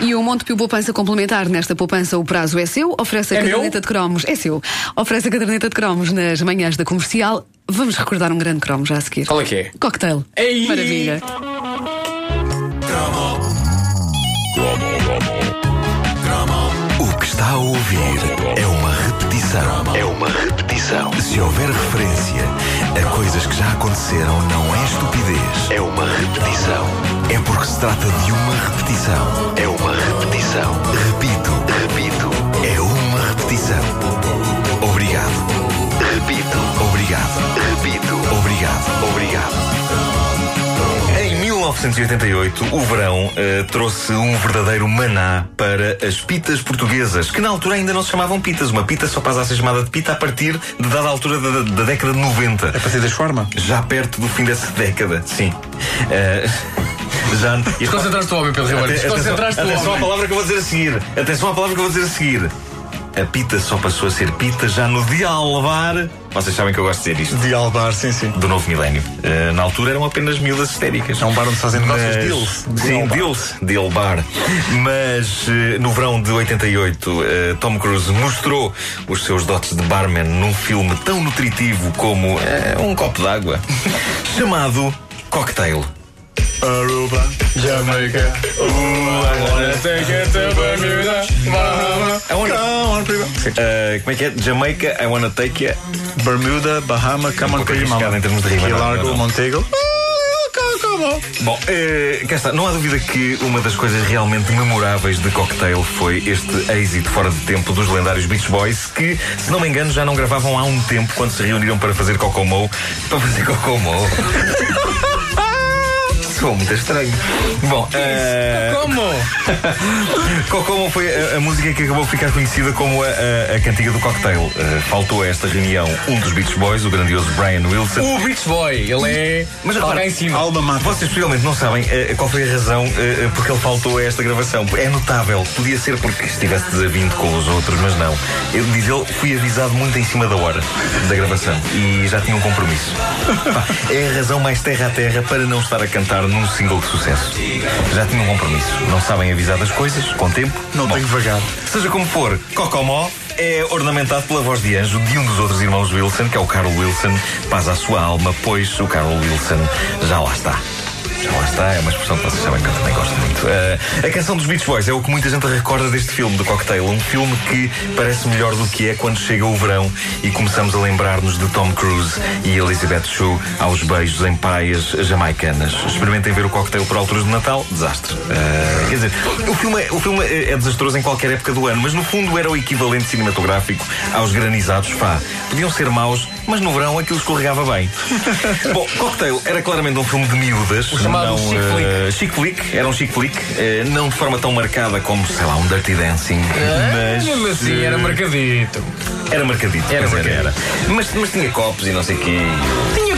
E o Montepio Poupança Complementar. Nesta poupança, o prazo é seu. Oferece a É caderneta meu? de cromos. É seu. Oferece a caderneta de cromos nas manhãs da comercial. Vamos recordar um grande cromo já a seguir. Qual é que é? Cocktail. Ei! Maravilha. O que está a ouvir é uma repetição. É uma repetição. Se houver referência a coisas que já aconteceram, não é estupidez. É uma repetição. É porque se trata de uma repetição. É uma repetição. Repito, repito. É uma repetição. Obrigado. Repito. Obrigado. Repito. Obrigado. Obrigado. Em 1988, o verão eh, trouxe um verdadeiro maná para as pitas portuguesas, que na altura ainda não se chamavam pitas. Uma pita só passa a ser chamada de pita a partir de dada altura da, da década de 90. A partir das forma? Já perto do fim dessa década, sim. Eh, já. Desconcentraste o homem, Pedro Ribeiro. Atenção, Desconcentraste o atenção à homem. palavra que eu vou dizer a seguir. Atenção à palavra que eu vou dizer a seguir. A pita só passou a ser pita já no dia a levar. Vocês sabem que eu gosto de dizer isto. De Albar, sim, sim. Do novo milénio. Eh, na altura eram apenas miúdas histéricas. É um bar onde se fazem negócios, Mas- deals. Sim, Deal bar. deals, deal bar. Mas eh, no verão de 88, eh, Tom Cruise mostrou os seus dotes de barman num filme tão nutritivo como um copo d'água, chamado Cocktail. Aruba, Jamaica. Wanna take it to Bermuda, Bahama. I wanna- Come on, prima. Eh, como é que é? Jamaica, I wanna take you. Bermuda, Bahama, come on, prima. E não, Largo. Montego. Bom, eh, cá está. Não há dúvida que uma das coisas realmente memoráveis de Cocktail foi este êxito fora de tempo dos lendários Beach Boys, que, se não me engano, já não gravavam há um tempo quando se reuniram para fazer Cocomo. Para fazer Cocomo. Sou muito estranho. Bom, eh, Como? Cocomo foi a, a música que acabou por ficar conhecida como a, a- a cantiga do cocktail. Eh, faltou a esta reunião um dos Beach Boys, o grandioso Brian Wilson. O Beach Boy, ele é. Mas cá em cima. Alma Mata. Vocês possivelmente não sabem eh, qual foi a razão eh, porque ele faltou a esta gravação. É notável. Podia ser porque estivesse desavindo com os outros, mas não. Eu diz ele, fui avisado muito em cima da hora da gravação e já tinha um compromisso. É a razão mais terra a terra para não estar a cantar num single de sucesso. Já tinha um compromisso. Não sabem avisar das coisas com tempo. Não Bom, tenho. Seja como for, Cocomó é ornamentado pela voz de anjo de um dos outros irmãos Wilson, que é o Carl Wilson. Paz à sua alma, pois o Carl Wilson já lá está. Já lá está, é uma expressão que vocês sabem que eu também gosto muito. Eh, a canção dos Beach Boys é o que muita gente recorda deste filme, do Cocktail. Um filme que parece melhor do que é quando chega o verão e começamos a lembrar-nos de Tom Cruise e Elizabeth Shue aos beijos em praias jamaicanas. Experimentem ver o Cocktail por alturas de Natal, desastre. Eh, quer dizer, o filme, é, o filme é, é desastroso em qualquer época do ano, mas no fundo era o equivalente cinematográfico aos granizados Fá. Podiam ser maus, mas no verão aquilo escorregava bem. Bom, Cocktail era claramente um filme de miúdas. Chamado não, chick flick. eh, chick flick, era um chick flick, eh, não de forma tão marcada como, sei lá, um Dirty Dancing, mas. Mesmo assim, eh, era marcadito. Era marcadito, Era marcadito. era. Mas, mas tinha copos e não sei o quê. Tinha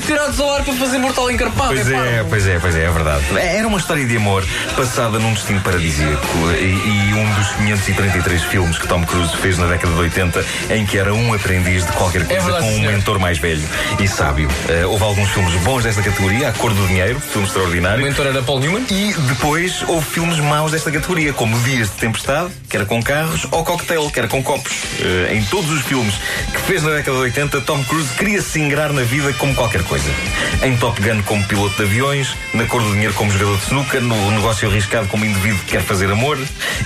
tirados ao ar para fazer mortal encarpado. Pois é, pois é, pois é, é verdade. Era uma história de amor passada num destino paradisíaco e, e um dos 533 filmes que Tom Cruise fez na década de 80 em que era um aprendiz de qualquer coisa verdade, com um senhor. mentor mais velho e sábio. Eh, houve alguns filmes bons desta categoria, A Cor do Dinheiro, filme O extraordinário. mentor era Paul Newman. E depois houve filmes maus desta categoria, como Dias de Tempestade, que era com carros, ou Cocktail, que era com copos. Eh, em todos os filmes que fez na década de 80, Tom Cruise queria se ingrar na vida como qualquer coisa. Em Top Gun como piloto de aviões, na Cor do Dinheiro como jogador de snooker, no negócio arriscado como indivíduo que quer fazer amor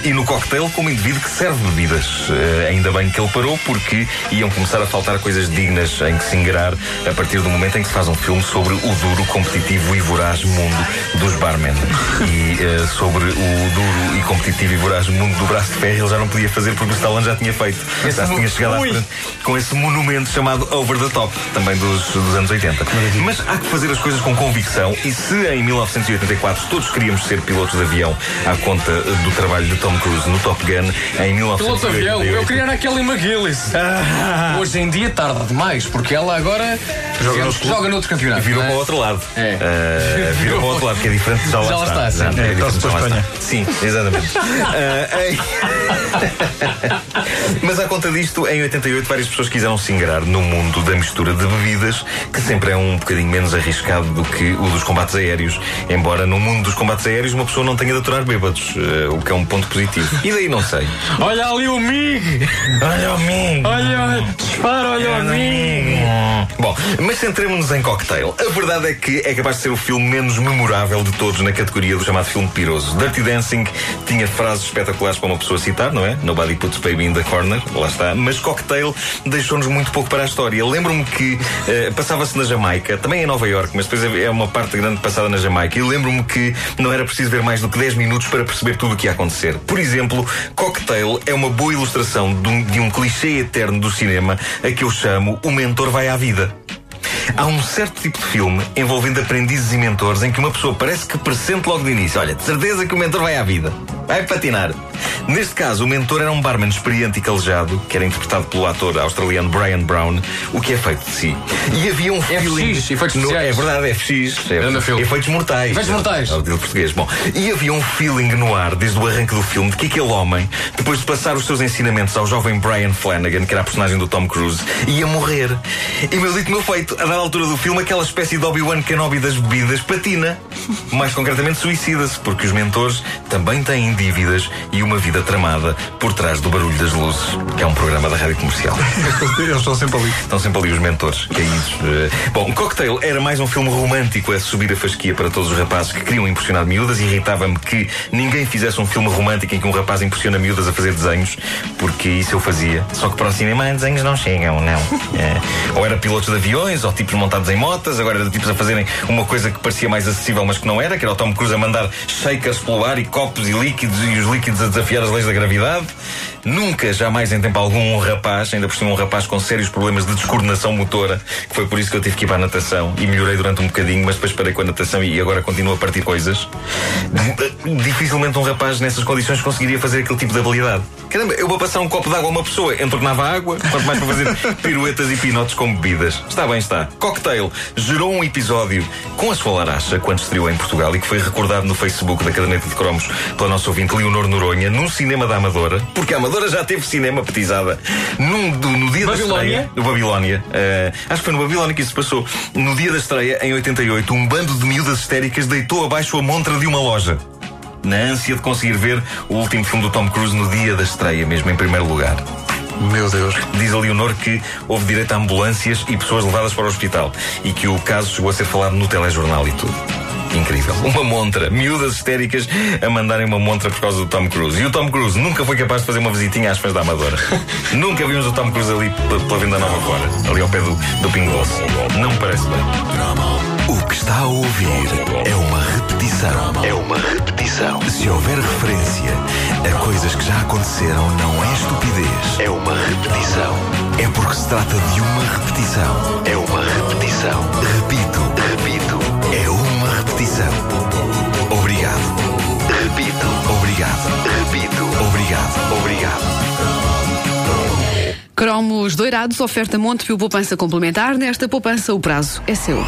e no Cocktail como indivíduo que serve bebidas. Eh, ainda bem que ele parou, porque iam começar a faltar coisas dignas em que se ingrar a partir do momento em que se faz um filme sobre o duro, competitivo e voraz mundo dos barmen. E eh, sobre o duro e competitivo e voraz mundo do braço de ferro ele já não podia fazer porque o Stallone já tinha feito. já se tinha chegado à frente com esse monumento chamado Over the Top, também dos, dos anos 80. Mas há que fazer as coisas com convicção e se em 1984 todos queríamos ser pilotos de avião à conta eh, do trabalho de Tom Cruise no Top Gun, em 1988... Piloto de avião. Eu queria era Kelly McGillis. Ah, Hoje em dia tarde demais, porque ela agora Joga digamos, noutro clube. joga noutro campeonato. Virou é? para o outro lado. É. Eh, virou para o outro lado, que é diferente de já lá Já lá está. está, sim. Já É, lá Espanha. está. Sim, exatamente. Em- Mas à conta disto, em 88, várias pessoas quiseram se ingrar no mundo da mistura de bebidas, que sempre é um bocadinho menos arriscado do que o dos combates aéreos. Embora no mundo dos combates aéreos uma pessoa não tenha de aturar bêbados, eh, o que é um ponto positivo. E daí não sei. Olha ali o MIG! Olha o amigo! Olha, dispara, olha o MIG! Bom, mas centremos-nos em Cocktail. A verdade é que é capaz de ser o filme menos memorável de todos na categoria do chamado filme piroso. Dirty Dancing tinha frases espetaculares para uma pessoa citar, não é? Nobody puts baby in the corner, lá está. Mas Cocktail deixou-nos muito pouco para a história. Lembro-me que eh, passava-se na Jamaica, também em Nova York, mas depois é uma parte grande passada na Jamaica. E lembro-me que não era preciso ver mais do que 10 minutos para perceber tudo o que ia acontecer. Por exemplo, Cocktail é uma boa ilustração de um, de um clichê eterno do cinema a que eu chamo O Mentor Vai à Vida. Há um certo tipo de filme envolvendo aprendizes e mentores em que uma pessoa parece que pressente logo de início: olha, de certeza que o mentor vai à vida, vai patinar. Neste caso, o mentor era um barman experiente e calejado, que era interpretado pelo ator australiano Brian Brown, o que é feito de si. E havia um feeling. efeitos no. É verdade, FX. É, Grande filme. efeitos mortais. Efeitos mortais. É título português. Bom, e havia um feeling no ar desde o arranque do filme de que aquele homem, depois de passar os seus ensinamentos ao jovem Brian Flanagan, que era a personagem do Tom Cruise, ia morrer. E meu dito, meu feito, a dada altura do filme, aquela espécie de Obi-Wan Kenobi das bebidas patina. Mais concretamente, suicida-se, porque os mentores também têm dívidas e uma vida tramada por trás do barulho das luzes, que é um programa da rádio comercial. Eles estão sempre ali. Estão sempre ali os mentores, caídos. Eh, Bom, Cocktail era mais um filme romântico a subir a fasquia para todos os rapazes que queriam impressionar miúdas. Irritava-me que ninguém fizesse um filme romântico em que um rapaz impressiona miúdas a fazer desenhos, porque isso eu fazia. Só que para o cinema desenhos não chegam, não. Eh, ou era pilotos de aviões, ou tipos montados em motas, agora era tipos a fazerem uma coisa que parecia mais acessível, mas que não era, que era o Tom Cruise a mandar shakers pelo ar e copos e líquidos e os líquidos a desafiar as leis da gravidade. Nunca, jamais em tempo algum, um rapaz, ainda por cima um rapaz com sérios problemas de descoordenação motora, que foi por isso que eu tive que ir para a natação e melhorei durante um bocadinho, mas depois parei com a natação e agora continuo a partir coisas. Dificilmente um rapaz nessas condições conseguiria fazer aquele tipo de habilidade. Caramba, eu vou passar um copo de água a uma pessoa, entornava água, quanto mais para fazer piruetas e pinotes com bebidas. Está bem, está. Cocktail gerou um episódio com a sua laracha quando estreou em Portugal e que foi recordado no Facebook da Caderneta de Cromos pela nossa ouvinte Leonor Noronha, num cinema da Amadora, porque a Amadora já teve cinema petizada num, do- no dia Babilónia? da estreia. No Babilónia. Eh, acho que foi no Babilónia que isso se passou. No dia da estreia, em 88, um bando de miúdas histéricas deitou abaixo a montra de uma loja. Na ânsia de conseguir ver o último filme do Tom Cruise no dia da estreia, mesmo em primeiro lugar. Meu Deus. Diz a Leonor que houve direito a ambulâncias e pessoas levadas para o hospital. E que o caso chegou a ser falado no telejornal e tudo. Incrível. Uma montra. Miúdas histéricas a mandarem uma montra por causa do Tom Cruise. E o Tom Cruise nunca foi capaz de fazer uma visitinha às fãs da Amadora. nunca vimos o Tom Cruise ali pela Venda Nova fora. Ali ao pé do, do Pingo Doce. Não me parece bem. O que está a ouvir é uma repetição. É uma repetição. Se houver referência a coisas que já aconteceram, não é estupidez. É uma repetição. É porque se trata de uma repetição. É uma repetição. Uma repetição. Obrigado. Repito. Obrigado. Repito. Obrigado. Obrigado. Cromos doirados, oferta Montepio Poupança Complementar. Nesta poupança, o prazo é seu.